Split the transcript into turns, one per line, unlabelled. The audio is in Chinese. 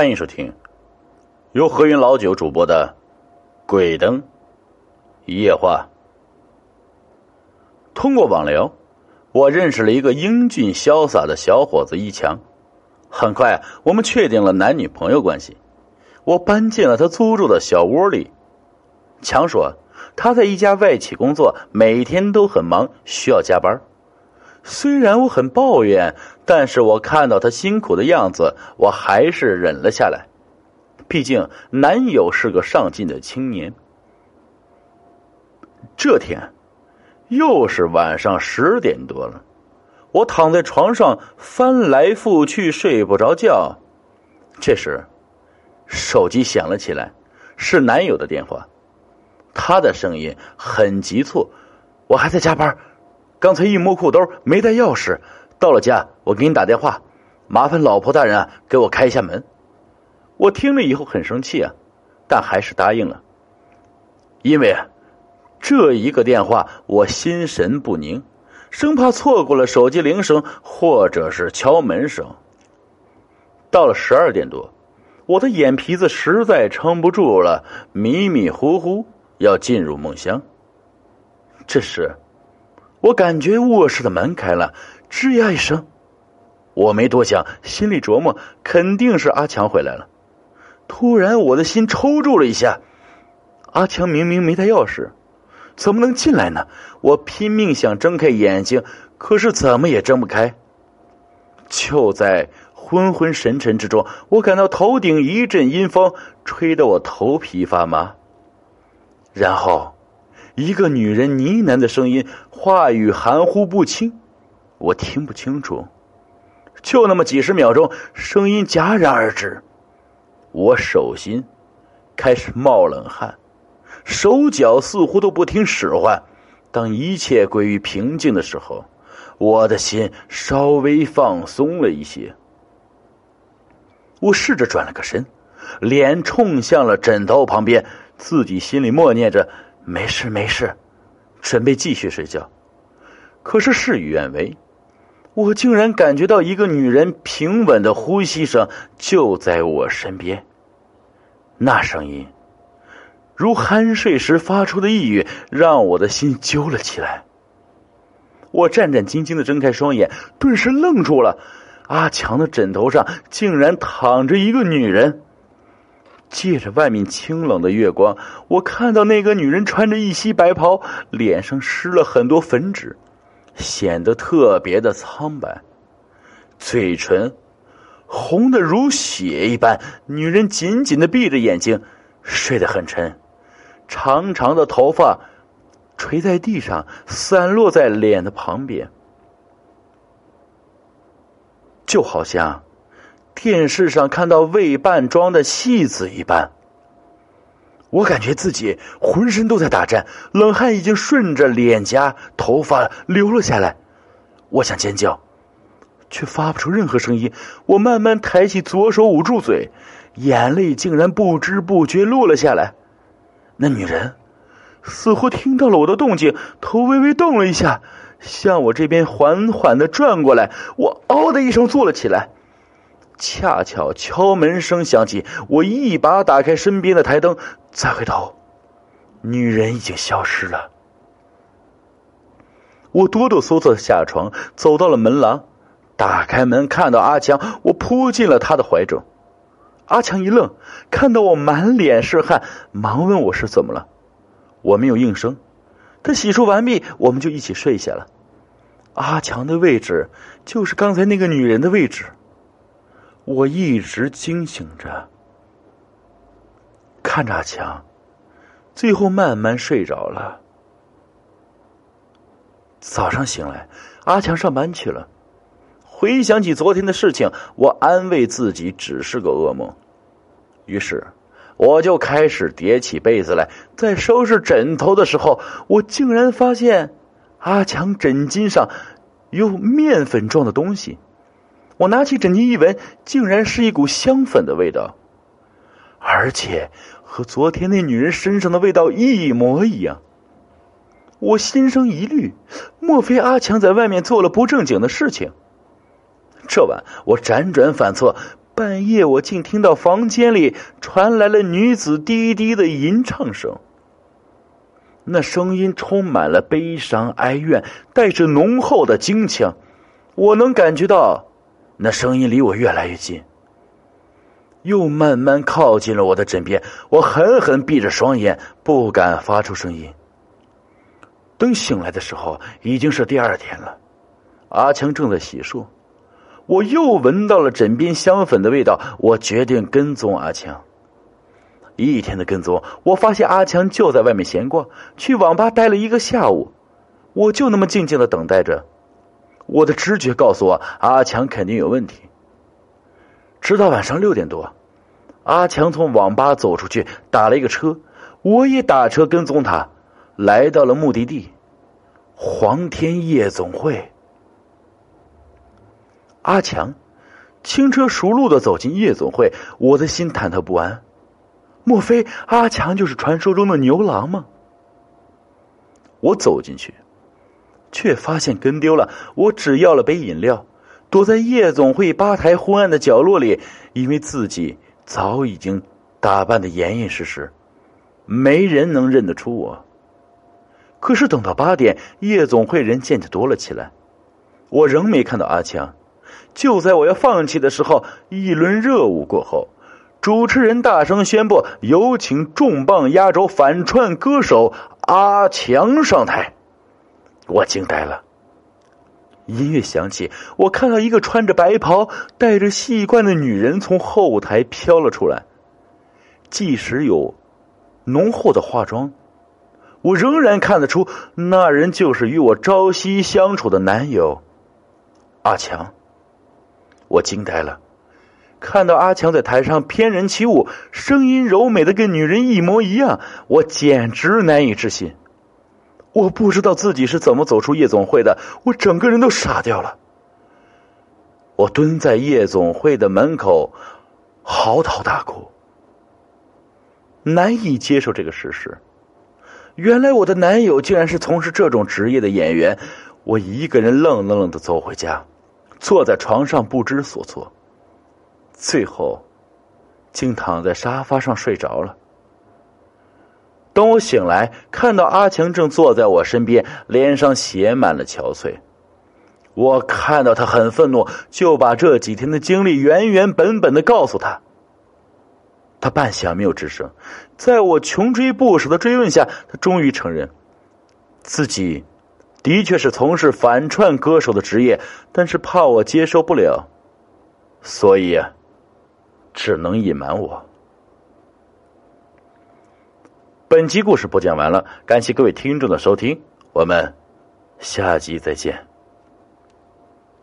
欢迎收听由何云老九主播的《鬼灯一夜话》。通过网聊，我认识了一个英俊潇洒的小伙子一强。很快，我们确定了男女朋友关系。我搬进了他租住的小窝里。强说他在一家外企工作，每天都很忙，需要加班。虽然我很抱怨，但是我看到他辛苦的样子，我还是忍了下来。毕竟男友是个上进的青年。这天，又是晚上十点多了，我躺在床上翻来覆去睡不着觉。这时，手机响了起来，是男友的电话，他的声音很急促：“我还在加班。”刚才一摸裤兜没带钥匙，到了家我给你打电话，麻烦老婆大人啊给我开一下门。我听了以后很生气啊，但还是答应了。因为这一个电话我心神不宁，生怕错过了手机铃声或者是敲门声。到了十二点多，我的眼皮子实在撑不住了，迷迷糊糊要进入梦乡。这时。我感觉卧室的门开了，吱呀一声，我没多想，心里琢磨肯定是阿强回来了。突然，我的心抽搐了一下。阿强明明没带钥匙，怎么能进来呢？我拼命想睁开眼睛，可是怎么也睁不开。就在昏昏沉沉之中，我感到头顶一阵阴风，吹得我头皮发麻。然后。一个女人呢喃的声音，话语含糊不清，我听不清楚。就那么几十秒钟，声音戛然而止，我手心开始冒冷汗，手脚似乎都不听使唤。当一切归于平静的时候，我的心稍微放松了一些。我试着转了个身，脸冲向了枕头旁边，自己心里默念着。没事没事，准备继续睡觉。可是事与愿违，我竟然感觉到一个女人平稳的呼吸声就在我身边。那声音，如酣睡时发出的呓语，让我的心揪了起来。我战战兢兢的睁开双眼，顿时愣住了。阿强的枕头上竟然躺着一个女人。借着外面清冷的月光，我看到那个女人穿着一袭白袍，脸上施了很多粉脂，显得特别的苍白，嘴唇红的如血一般。女人紧紧的闭着眼睛，睡得很沉，长长的头发垂在地上，散落在脸的旁边，就好像。电视上看到未扮妆的戏子一般，我感觉自己浑身都在打颤，冷汗已经顺着脸颊、头发流了下来。我想尖叫，却发不出任何声音。我慢慢抬起左手捂住嘴，眼泪竟然不知不觉落了下来。那女人似乎听到了我的动静，头微微动了一下，向我这边缓缓的转过来。我嗷的一声坐了起来。恰巧敲门声响起，我一把打开身边的台灯，再回头，女人已经消失了。我哆哆嗦嗦下床，走到了门廊，打开门，看到阿强，我扑进了他的怀中。阿强一愣，看到我满脸是汗，忙问我是怎么了。我没有应声，他洗漱完毕，我们就一起睡下了。阿强的位置就是刚才那个女人的位置。我一直惊醒着，看着阿强，最后慢慢睡着了。早上醒来，阿强上班去了。回想起昨天的事情，我安慰自己只是个噩梦。于是，我就开始叠起被子来。在收拾枕头的时候，我竟然发现阿强枕巾上有面粉状的东西。我拿起枕巾一闻，竟然是一股香粉的味道，而且和昨天那女人身上的味道一模一样。我心生疑虑，莫非阿强在外面做了不正经的事情？这晚我辗转反侧，半夜我竟听到房间里传来了女子低低的吟唱声。那声音充满了悲伤哀怨，带着浓厚的京腔。我能感觉到，那声音离我越来越近，又慢慢靠近了我的枕边。我狠狠闭着双眼，不敢发出声音。等醒来的时候，已经是第二天了。阿强正在洗漱，我又闻到了枕边香粉的味道。我决定跟踪阿强。一天的跟踪，我发现阿强就在外面闲逛，去网吧待了一个下午。我就那么静静的等待着。我的直觉告诉我，阿强肯定有问题。直到晚上六点多，阿强从网吧走出去，打了一个车，我也打车跟踪他，来到了目的地——黄天夜总会。阿强轻车熟路的走进夜总会，我的心忐忑不安。莫非阿强就是传说中的牛郎吗？我走进去。却发现跟丢了。我只要了杯饮料，躲在夜总会吧台昏暗的角落里，因为自己早已经打扮的严严实实，没人能认得出我。可是等到八点，夜总会人渐渐多了起来，我仍没看到阿强。就在我要放弃的时候，一轮热舞过后，主持人大声宣布：“有请重磅压轴反串歌手阿强上台。”我惊呆了。音乐响起，我看到一个穿着白袍、戴着细冠的女人从后台飘了出来。即使有浓厚的化妆，我仍然看得出那人就是与我朝夕相处的男友阿强。我惊呆了，看到阿强在台上翩然起舞，声音柔美的跟女人一模一样，我简直难以置信。我不知道自己是怎么走出夜总会的，我整个人都傻掉了。我蹲在夜总会的门口，嚎啕大哭，难以接受这个事实。原来我的男友竟然是从事这种职业的演员。我一个人愣愣愣的走回家，坐在床上不知所措，最后竟躺在沙发上睡着了。等我醒来，看到阿强正坐在我身边，脸上写满了憔悴。我看到他很愤怒，就把这几天的经历原原本本的告诉他。他半晌没有吱声，在我穷追不舍的追问下，他终于承认，自己的确是从事反串歌手的职业，但是怕我接受不了，所以，只能隐瞒我。本集故事播讲完了，感谢各位听众的收听，我们下集再见。